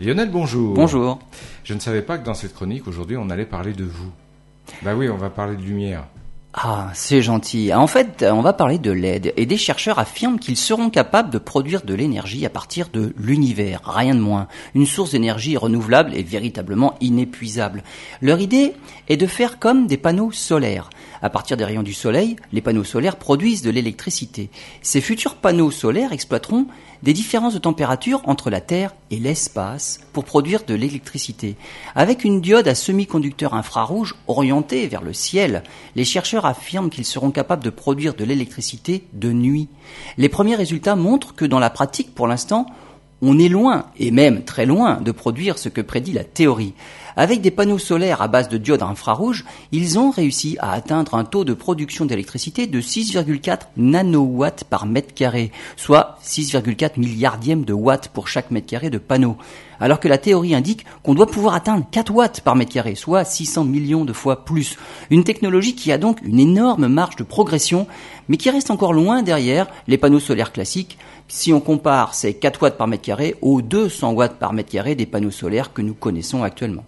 Lionel, bonjour. Bonjour. Je ne savais pas que dans cette chronique, aujourd'hui, on allait parler de vous. Bah oui, on va parler de lumière. Ah, c'est gentil. En fait, on va parler de LED et des chercheurs affirment qu'ils seront capables de produire de l'énergie à partir de l'univers, rien de moins. Une source d'énergie renouvelable et véritablement inépuisable. Leur idée est de faire comme des panneaux solaires. À partir des rayons du soleil, les panneaux solaires produisent de l'électricité. Ces futurs panneaux solaires exploiteront des différences de température entre la Terre et l'espace pour produire de l'électricité. Avec une diode à semi-conducteur infrarouge orientée vers le ciel, les chercheurs affirment qu'ils seront capables de produire de l'électricité de nuit. Les premiers résultats montrent que dans la pratique, pour l'instant, on est loin, et même très loin, de produire ce que prédit la théorie. Avec des panneaux solaires à base de diodes infrarouges, ils ont réussi à atteindre un taux de production d'électricité de 6,4 nanowatts par mètre carré, soit 6,4 milliardièmes de watts pour chaque mètre carré de panneau. Alors que la théorie indique qu'on doit pouvoir atteindre 4 watts par mètre carré, soit 600 millions de fois plus. Une technologie qui a donc une énorme marge de progression, mais qui reste encore loin derrière les panneaux solaires classiques, si on compare ces 4 watts par mètre carré aux 200 watts par mètre carré des panneaux solaires que nous connaissons actuellement.